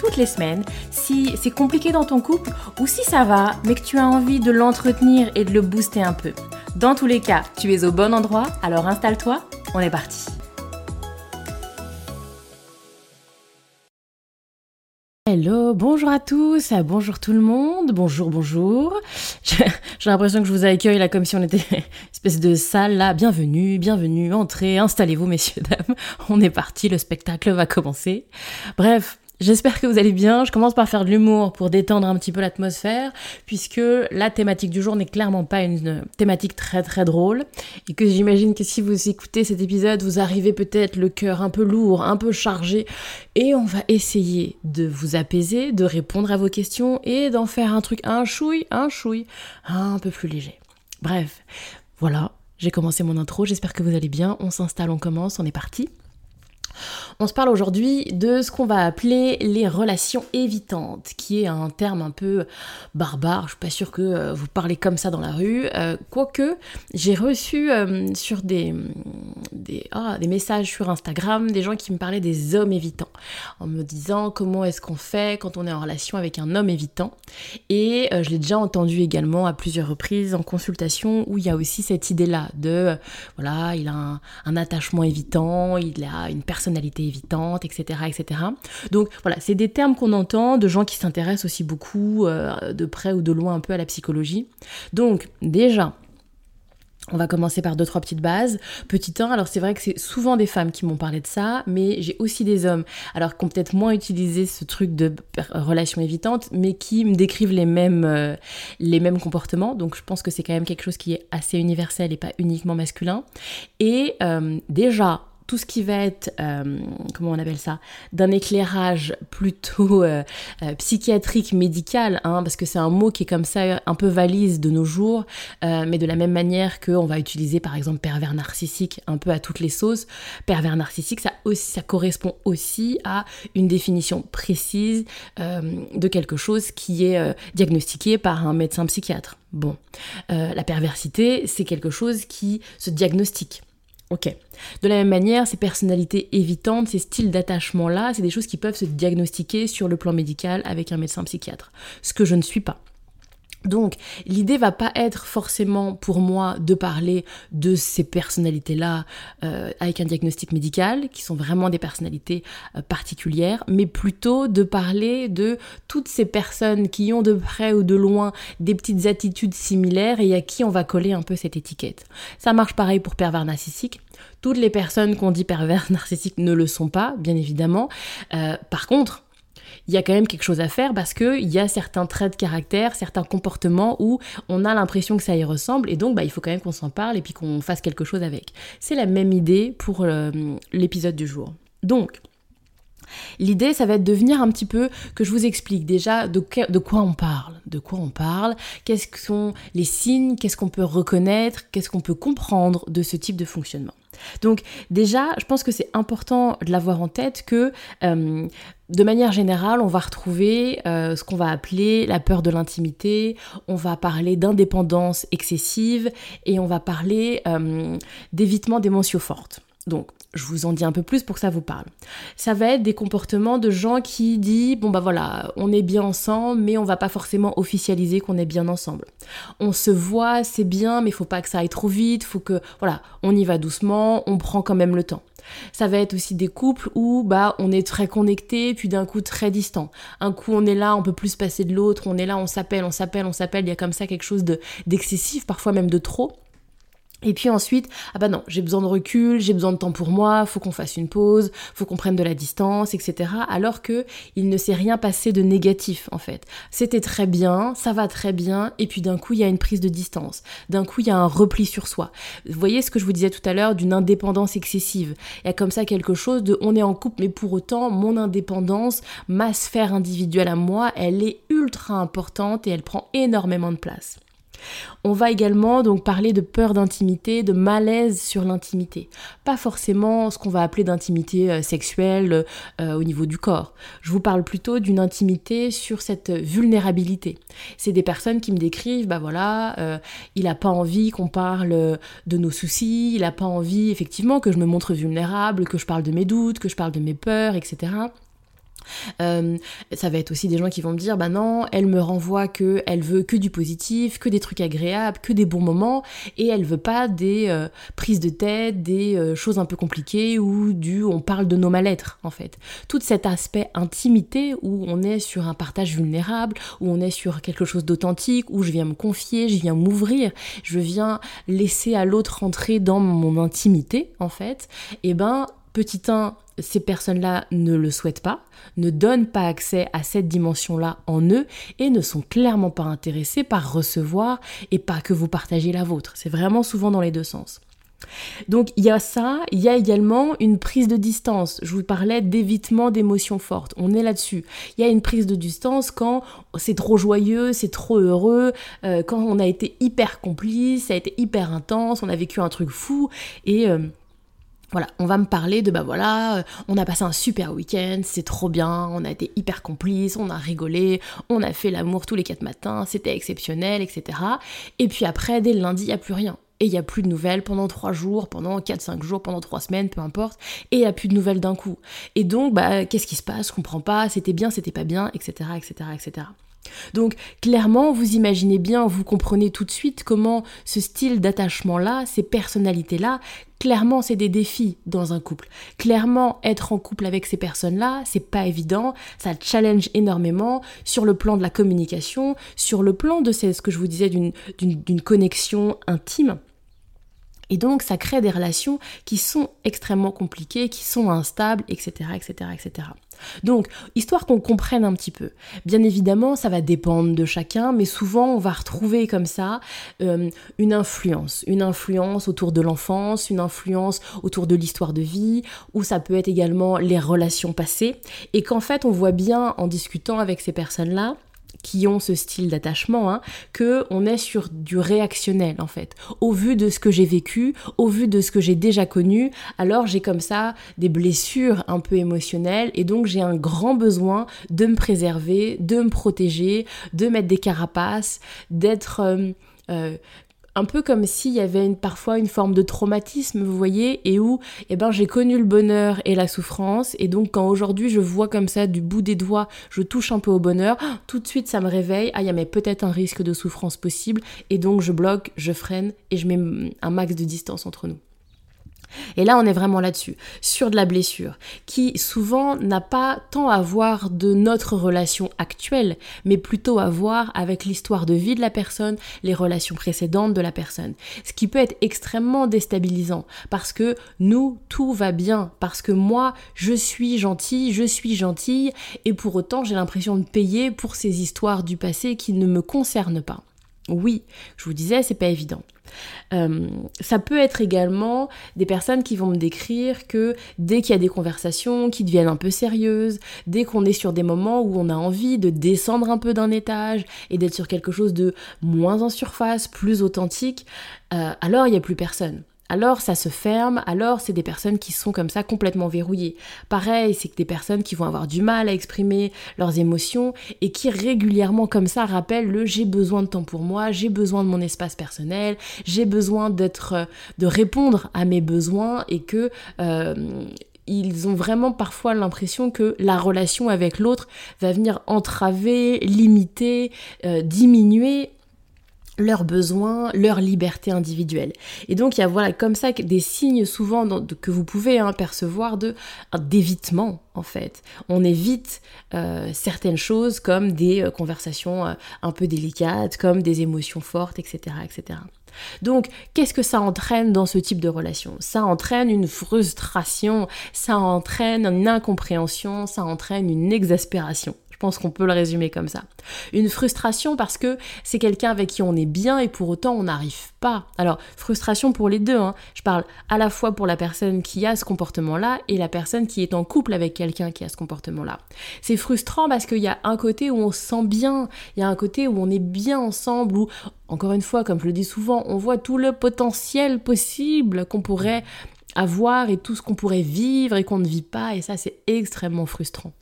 toutes les semaines si c'est compliqué dans ton couple ou si ça va, mais que tu as envie de l'entretenir et de le booster un peu. Dans tous les cas, tu es au bon endroit, alors installe-toi, on est parti. Hello, bonjour à tous, bonjour tout le monde, bonjour, bonjour. J'ai l'impression que je vous accueille là comme si on était espèce de salle là. Bienvenue, bienvenue, entrez, installez-vous messieurs, dames. On est parti, le spectacle va commencer. Bref, J'espère que vous allez bien. Je commence par faire de l'humour pour détendre un petit peu l'atmosphère, puisque la thématique du jour n'est clairement pas une thématique très très drôle, et que j'imagine que si vous écoutez cet épisode, vous arrivez peut-être le cœur un peu lourd, un peu chargé, et on va essayer de vous apaiser, de répondre à vos questions et d'en faire un truc un chouille, un chouille, un peu plus léger. Bref, voilà, j'ai commencé mon intro, j'espère que vous allez bien, on s'installe, on commence, on est parti. On se parle aujourd'hui de ce qu'on va appeler les relations évitantes, qui est un terme un peu barbare. Je suis pas sûre que euh, vous parlez comme ça dans la rue. Euh, quoique, j'ai reçu euh, sur des, ah, des, messages sur Instagram des gens qui me parlaient des hommes évitants, en me disant comment est-ce qu'on fait quand on est en relation avec un homme évitant. Et je l'ai déjà entendu également à plusieurs reprises en consultation où il y a aussi cette idée-là de, voilà, il a un, un attachement évitant, il a une personnalité évitante, etc. etc. Donc voilà, c'est des termes qu'on entend de gens qui s'intéressent aussi beaucoup euh, de près ou de loin un peu à la psychologie. Donc déjà, on va commencer par deux, trois petites bases. Petit 1, alors c'est vrai que c'est souvent des femmes qui m'ont parlé de ça, mais j'ai aussi des hommes, alors qui ont peut-être moins utilisé ce truc de relation évitante, mais qui me décrivent les mêmes, euh, les mêmes comportements. Donc je pense que c'est quand même quelque chose qui est assez universel et pas uniquement masculin. Et euh, déjà, tout ce qui va être, euh, comment on appelle ça, d'un éclairage plutôt euh, euh, psychiatrique, médical, hein, parce que c'est un mot qui est comme ça un peu valise de nos jours, mais de la même manière qu'on va utiliser par exemple pervers narcissique un peu à toutes les sauces, pervers narcissique, ça, ça correspond aussi à une définition précise de quelque chose qui est diagnostiqué par un médecin psychiatre. Bon, la perversité, c'est quelque chose qui se diagnostique. Ok. De la même manière, ces personnalités évitantes, ces styles d'attachement-là, c'est des choses qui peuvent se diagnostiquer sur le plan médical avec un médecin psychiatre. Ce que je ne suis pas. Donc, l'idée va pas être forcément pour moi de parler de ces personnalités-là euh, avec un diagnostic médical, qui sont vraiment des personnalités euh, particulières, mais plutôt de parler de toutes ces personnes qui ont de près ou de loin des petites attitudes similaires et à qui on va coller un peu cette étiquette. Ça marche pareil pour pervers narcissique. Toutes les personnes qu'on dit pervers narcissiques ne le sont pas, bien évidemment. Euh, par contre, il y a quand même quelque chose à faire parce qu'il y a certains traits de caractère, certains comportements où on a l'impression que ça y ressemble et donc bah, il faut quand même qu'on s'en parle et puis qu'on fasse quelque chose avec. C'est la même idée pour euh, l'épisode du jour. Donc, L'idée, ça va être de venir un petit peu, que je vous explique déjà de, de quoi on parle, de quoi on parle, quels sont les signes, qu'est-ce qu'on peut reconnaître, qu'est-ce qu'on peut comprendre de ce type de fonctionnement. Donc déjà, je pense que c'est important de l'avoir en tête que euh, de manière générale, on va retrouver euh, ce qu'on va appeler la peur de l'intimité, on va parler d'indépendance excessive et on va parler euh, d'évitement d'émotions fortes. Je vous en dis un peu plus pour que ça vous parle. Ça va être des comportements de gens qui disent bon bah voilà, on est bien ensemble, mais on va pas forcément officialiser qu'on est bien ensemble. On se voit, c'est bien, mais faut pas que ça aille trop vite, faut que voilà, on y va doucement, on prend quand même le temps. Ça va être aussi des couples où bah on est très connecté puis d'un coup très distant. Un coup on est là, on peut plus se passer de l'autre, on est là, on s'appelle, on s'appelle, on s'appelle, il y a comme ça quelque chose de d'excessif, parfois même de trop. Et puis ensuite, ah bah non, j'ai besoin de recul, j'ai besoin de temps pour moi, faut qu'on fasse une pause, faut qu'on prenne de la distance, etc. Alors que il ne s'est rien passé de négatif en fait. C'était très bien, ça va très bien, et puis d'un coup il y a une prise de distance. D'un coup il y a un repli sur soi. Vous voyez ce que je vous disais tout à l'heure d'une indépendance excessive. Il y a comme ça quelque chose de on est en couple, mais pour autant mon indépendance, ma sphère individuelle à moi, elle est ultra importante et elle prend énormément de place. On va également donc parler de peur d'intimité, de malaise sur l'intimité. Pas forcément ce qu'on va appeler d'intimité euh, sexuelle euh, au niveau du corps. Je vous parle plutôt d'une intimité sur cette vulnérabilité. C'est des personnes qui me décrivent, bah voilà, euh, il a pas envie qu'on parle de nos soucis, il a pas envie effectivement que je me montre vulnérable, que je parle de mes doutes, que je parle de mes peurs, etc. Euh, ça va être aussi des gens qui vont me dire bah non, elle me renvoie que elle veut que du positif, que des trucs agréables, que des bons moments et elle veut pas des euh, prises de tête, des euh, choses un peu compliquées ou du on parle de nos mal-être en fait. Tout cet aspect intimité où on est sur un partage vulnérable, où on est sur quelque chose d'authentique, où je viens me confier, je viens m'ouvrir, je viens laisser à l'autre rentrer dans mon intimité en fait, et ben petit 1, ces personnes-là ne le souhaitent pas, ne donnent pas accès à cette dimension-là en eux et ne sont clairement pas intéressés par recevoir et pas que vous partagiez la vôtre. C'est vraiment souvent dans les deux sens. Donc il y a ça, il y a également une prise de distance. Je vous parlais d'évitement d'émotions fortes. On est là-dessus. Il y a une prise de distance quand c'est trop joyeux, c'est trop heureux, euh, quand on a été hyper complice, ça a été hyper intense, on a vécu un truc fou et euh, voilà, on va me parler de bah voilà, euh, on a passé un super week-end, c'est trop bien, on a été hyper complices, on a rigolé, on a fait l'amour tous les quatre matins, c'était exceptionnel, etc. Et puis après, dès le lundi, il n'y a plus rien. Et il n'y a plus de nouvelles pendant trois jours, pendant quatre, cinq jours, pendant trois semaines, peu importe. Et il n'y a plus de nouvelles d'un coup. Et donc, bah, qu'est-ce qui se passe? Je comprends pas, c'était bien, c'était pas bien, etc., etc., etc. Donc clairement, vous imaginez bien, vous comprenez tout de suite comment ce style d'attachement-là, ces personnalités-là, clairement c'est des défis dans un couple. Clairement, être en couple avec ces personnes-là, c'est pas évident, ça challenge énormément sur le plan de la communication, sur le plan de ce que je vous disais d'une connexion intime. Et donc, ça crée des relations qui sont extrêmement compliquées, qui sont instables, etc., etc., etc. Donc, histoire qu'on comprenne un petit peu. Bien évidemment, ça va dépendre de chacun, mais souvent, on va retrouver comme ça euh, une influence. Une influence autour de l'enfance, une influence autour de l'histoire de vie, ou ça peut être également les relations passées. Et qu'en fait, on voit bien en discutant avec ces personnes-là, qui ont ce style d'attachement, hein, que on est sur du réactionnel en fait. Au vu de ce que j'ai vécu, au vu de ce que j'ai déjà connu, alors j'ai comme ça des blessures un peu émotionnelles et donc j'ai un grand besoin de me préserver, de me protéger, de mettre des carapaces, d'être euh, euh, un peu comme s'il y avait parfois une forme de traumatisme, vous voyez, et où eh ben, j'ai connu le bonheur et la souffrance, et donc quand aujourd'hui je vois comme ça du bout des doigts, je touche un peu au bonheur, tout de suite ça me réveille, ah il y a peut-être un risque de souffrance possible, et donc je bloque, je freine, et je mets un max de distance entre nous. Et là, on est vraiment là-dessus, sur de la blessure, qui souvent n'a pas tant à voir de notre relation actuelle, mais plutôt à voir avec l'histoire de vie de la personne, les relations précédentes de la personne. Ce qui peut être extrêmement déstabilisant, parce que nous, tout va bien, parce que moi, je suis gentille, je suis gentille, et pour autant, j'ai l'impression de payer pour ces histoires du passé qui ne me concernent pas. Oui, je vous disais, c'est pas évident. Euh, ça peut être également des personnes qui vont me décrire que dès qu'il y a des conversations qui deviennent un peu sérieuses, dès qu'on est sur des moments où on a envie de descendre un peu d'un étage et d'être sur quelque chose de moins en surface, plus authentique, euh, alors il n'y a plus personne alors ça se ferme, alors c'est des personnes qui sont comme ça complètement verrouillées. Pareil, c'est que des personnes qui vont avoir du mal à exprimer leurs émotions et qui régulièrement comme ça rappellent le j'ai besoin de temps pour moi, j'ai besoin de mon espace personnel, j'ai besoin d'être, de répondre à mes besoins et que euh, ils ont vraiment parfois l'impression que la relation avec l'autre va venir entraver, limiter, euh, diminuer leurs besoins, leur liberté individuelle. Et donc il y a voilà comme ça des signes souvent que vous pouvez hein, percevoir de d'évitement en fait. On évite euh, certaines choses comme des euh, conversations euh, un peu délicates, comme des émotions fortes, etc., etc. Donc, qu'est-ce que ça entraîne dans ce type de relation? Ça entraîne une frustration, ça entraîne une incompréhension, ça entraîne une exaspération. Pense qu'on peut le résumer comme ça. Une frustration parce que c'est quelqu'un avec qui on est bien et pour autant on n'arrive pas. Alors, frustration pour les deux. Hein. Je parle à la fois pour la personne qui a ce comportement-là et la personne qui est en couple avec quelqu'un qui a ce comportement-là. C'est frustrant parce qu'il y a un côté où on se sent bien, il y a un côté où on est bien ensemble, où, encore une fois, comme je le dis souvent, on voit tout le potentiel possible qu'on pourrait avoir et tout ce qu'on pourrait vivre et qu'on ne vit pas. Et ça, c'est extrêmement frustrant.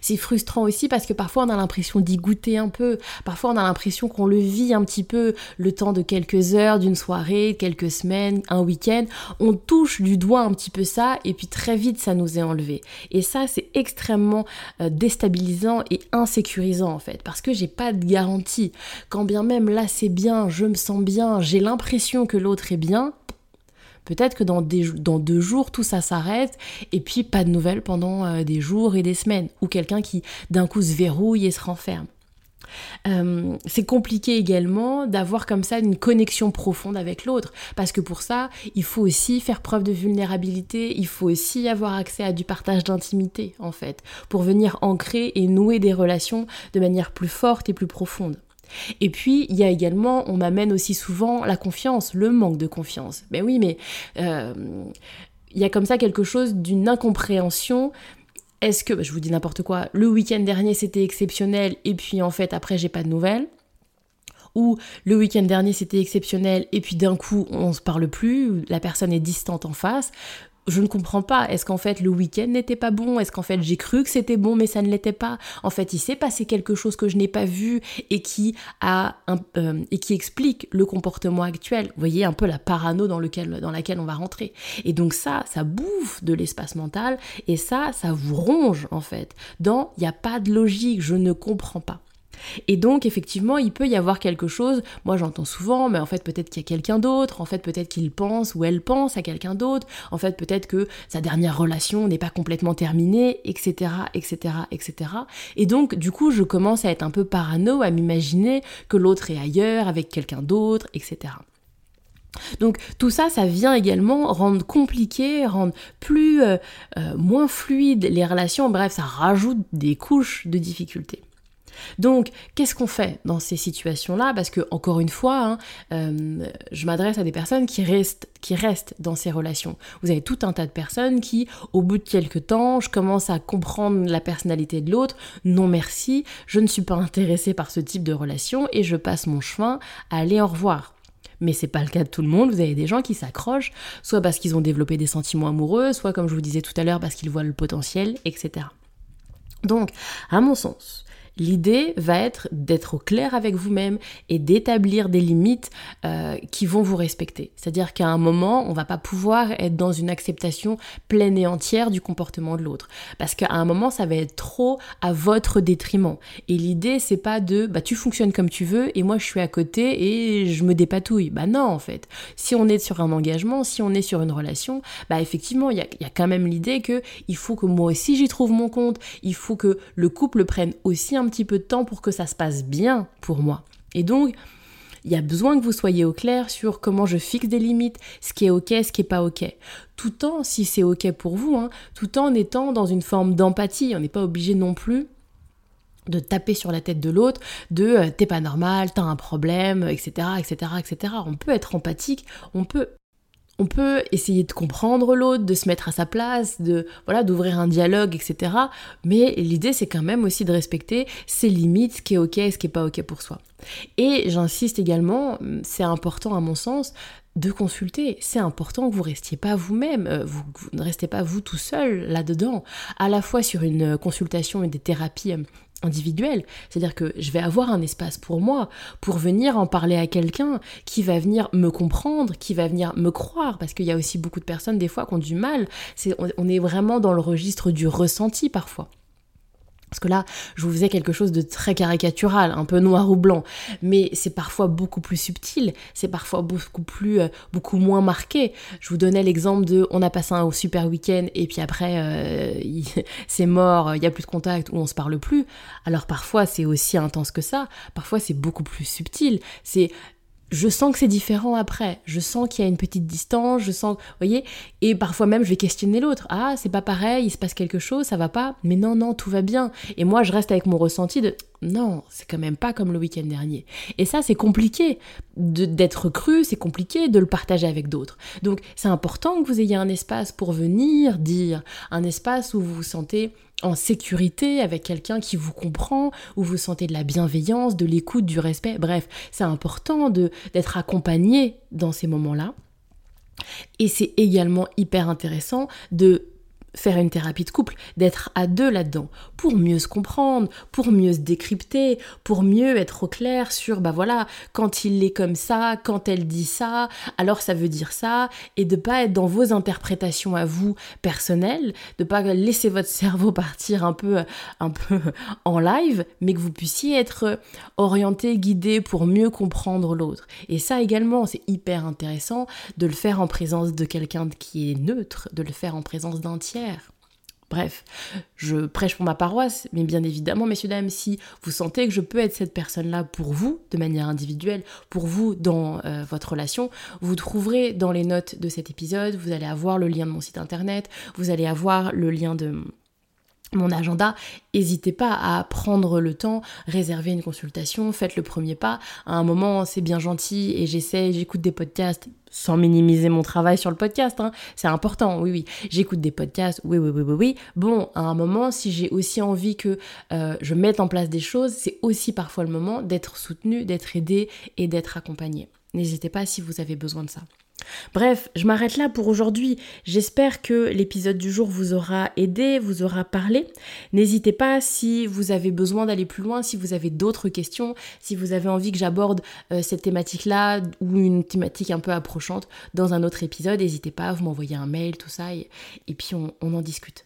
C'est frustrant aussi parce que parfois on a l'impression d'y goûter un peu, parfois on a l'impression qu'on le vit un petit peu le temps de quelques heures, d'une soirée, quelques semaines, un week-end. On touche du doigt un petit peu ça et puis très vite ça nous est enlevé. Et ça c'est extrêmement euh, déstabilisant et insécurisant en fait parce que j'ai pas de garantie. Quand bien même là c'est bien, je me sens bien, j'ai l'impression que l'autre est bien, Peut-être que dans, deux jours, tout ça s'arrête et puis pas de nouvelles pendant euh, des jours et des semaines. Ou quelqu'un qui d'un coup se verrouille et se renferme. Euh, c'est compliqué également d'avoir comme ça une connexion profonde avec l'autre, parce que pour ça, il faut aussi faire preuve de vulnérabilité, il faut aussi avoir accès à du partage d'intimité, en fait, pour venir ancrer et nouer des relations de manière plus forte et plus profonde. Et puis, il y a également, on m'amène aussi souvent la confiance, le manque de confiance. Ben oui, mais euh, il y a comme ça quelque chose d'une incompréhension. Est-ce que, je vous dis n'importe quoi, le week-end dernier c'était exceptionnel et puis en fait après j'ai pas de nouvelles? Ou le week-end dernier c'était exceptionnel et puis d'un coup on se parle plus, la personne est distante en face je ne comprends pas. Est-ce qu'en fait le week-end n'était pas bon? Est-ce qu'en fait j'ai cru que c'était bon mais ça ne l'était pas? En fait, il s'est passé quelque chose que je n'ai pas vu et qui a euh, et qui explique le comportement actuel. Vous voyez un peu la parano dans, lequel, dans laquelle on va rentrer. Et donc ça, ça bouffe de l'espace mental et ça, ça vous ronge en fait. Dans il n'y a pas de logique, je ne comprends pas. Et donc, effectivement, il peut y avoir quelque chose, moi j'entends souvent, mais en fait peut-être qu'il y a quelqu'un d'autre, en fait peut-être qu'il pense ou elle pense à quelqu'un d'autre, en fait peut-être que sa dernière relation n'est pas complètement terminée, etc., etc., etc. Et donc, du coup, je commence à être un peu parano, à m'imaginer que l'autre est ailleurs, avec quelqu'un d'autre, etc. Donc tout ça, ça vient également rendre compliqué, rendre plus euh, euh, moins fluide les relations. Bref, ça rajoute des couches de difficultés. Donc, qu'est-ce qu'on fait dans ces situations-là? Parce que, encore une fois, hein, euh, je m'adresse à des personnes qui restent, qui restent dans ces relations. Vous avez tout un tas de personnes qui, au bout de quelques temps, je commence à comprendre la personnalité de l'autre. Non merci, je ne suis pas intéressée par ce type de relation et je passe mon chemin à aller au revoir. Mais c'est pas le cas de tout le monde. Vous avez des gens qui s'accrochent, soit parce qu'ils ont développé des sentiments amoureux, soit comme je vous disais tout à l'heure, parce qu'ils voient le potentiel, etc. Donc, à mon sens, L'idée va être d'être au clair avec vous-même et d'établir des limites euh, qui vont vous respecter. C'est-à-dire qu'à un moment, on va pas pouvoir être dans une acceptation pleine et entière du comportement de l'autre. Parce qu'à un moment, ça va être trop à votre détriment. Et l'idée, c'est pas de bah tu fonctionnes comme tu veux et moi je suis à côté et je me dépatouille. Bah non, en fait. Si on est sur un engagement, si on est sur une relation, bah effectivement, il y a, quand même l'idée que il faut que moi aussi j'y trouve mon compte, il faut que le couple prenne aussi un petit peu de temps pour que ça se passe bien pour moi. Et donc, il y a besoin que vous soyez au clair sur comment je fixe des limites, ce qui est ok, ce qui est pas ok. Tout en, si c'est ok pour vous, hein, tout en étant dans une forme d'empathie. On n'est pas obligé non plus de taper sur la tête de l'autre, de euh, t'es pas normal, t'as un problème, etc., etc., etc. On peut être empathique, on peut on peut essayer de comprendre l'autre, de se mettre à sa place, de voilà, d'ouvrir un dialogue, etc. Mais l'idée, c'est quand même aussi de respecter ses limites, ce qui est ok ce qui est pas ok pour soi. Et j'insiste également, c'est important à mon sens, de consulter. C'est important que vous restiez pas vous-même, euh, vous, vous, ne restez pas vous tout seul là-dedans, à la fois sur une consultation et des thérapies individuel. C'est-à-dire que je vais avoir un espace pour moi, pour venir en parler à quelqu'un qui va venir me comprendre, qui va venir me croire, parce qu'il y a aussi beaucoup de personnes des fois qui ont du mal. on est vraiment dans le registre du ressenti parfois. Parce que là, je vous faisais quelque chose de très caricatural, un peu noir ou blanc, mais c'est parfois beaucoup plus subtil, c'est parfois beaucoup plus, euh, beaucoup moins marqué. Je vous donnais l'exemple de, on a passé un super week-end et puis après, euh, c'est mort, il n'y a plus de contact ou on se parle plus. Alors parfois, c'est aussi intense que ça. Parfois, c'est beaucoup plus subtil. C'est je sens que c'est différent après. Je sens qu'il y a une petite distance, je sens, voyez, et parfois même je vais questionner l'autre. Ah, c'est pas pareil, il se passe quelque chose, ça va pas. Mais non, non, tout va bien. Et moi, je reste avec mon ressenti de non, c'est quand même pas comme le week-end dernier. Et ça, c'est compliqué d'être cru, c'est compliqué de le partager avec d'autres. Donc, c'est important que vous ayez un espace pour venir dire, un espace où vous vous sentez en sécurité avec quelqu'un qui vous comprend, où vous sentez de la bienveillance, de l'écoute, du respect. Bref, c'est important d'être accompagné dans ces moments-là. Et c'est également hyper intéressant de faire une thérapie de couple, d'être à deux là-dedans, pour mieux se comprendre, pour mieux se décrypter, pour mieux être au clair sur, bah voilà, quand il est comme ça, quand elle dit ça, alors ça veut dire ça, et de pas être dans vos interprétations à vous personnelles, de pas laisser votre cerveau partir un peu, un peu en live, mais que vous puissiez être orienté, guidé pour mieux comprendre l'autre. Et ça également, c'est hyper intéressant de le faire en présence de quelqu'un qui est neutre, de le faire en présence d'un tiers Bref, je prêche pour ma paroisse, mais bien évidemment, messieurs, dames, si vous sentez que je peux être cette personne-là pour vous, de manière individuelle, pour vous dans euh, votre relation, vous trouverez dans les notes de cet épisode, vous allez avoir le lien de mon site internet, vous allez avoir le lien de mon agenda, n'hésitez pas à prendre le temps, réserver une consultation, faites le premier pas. À un moment, c'est bien gentil et j'essaie, j'écoute des podcasts sans minimiser mon travail sur le podcast, hein. c'est important, oui, oui. J'écoute des podcasts, oui, oui, oui, oui, oui. Bon, à un moment, si j'ai aussi envie que euh, je mette en place des choses, c'est aussi parfois le moment d'être soutenu, d'être aidé et d'être accompagné. N'hésitez pas si vous avez besoin de ça. Bref, je m'arrête là pour aujourd'hui. J'espère que l'épisode du jour vous aura aidé, vous aura parlé. N'hésitez pas si vous avez besoin d'aller plus loin, si vous avez d'autres questions, si vous avez envie que j'aborde euh, cette thématique-là ou une thématique un peu approchante dans un autre épisode, n'hésitez pas, vous m'envoyez un mail, tout ça, et, puis on, on en discute.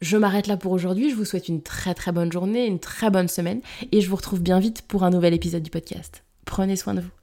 Je m'arrête là pour aujourd'hui, je vous souhaite une très très bonne journée, une très bonne semaine, et je vous retrouve bien vite pour un nouvel épisode du podcast. Prenez soin de vous.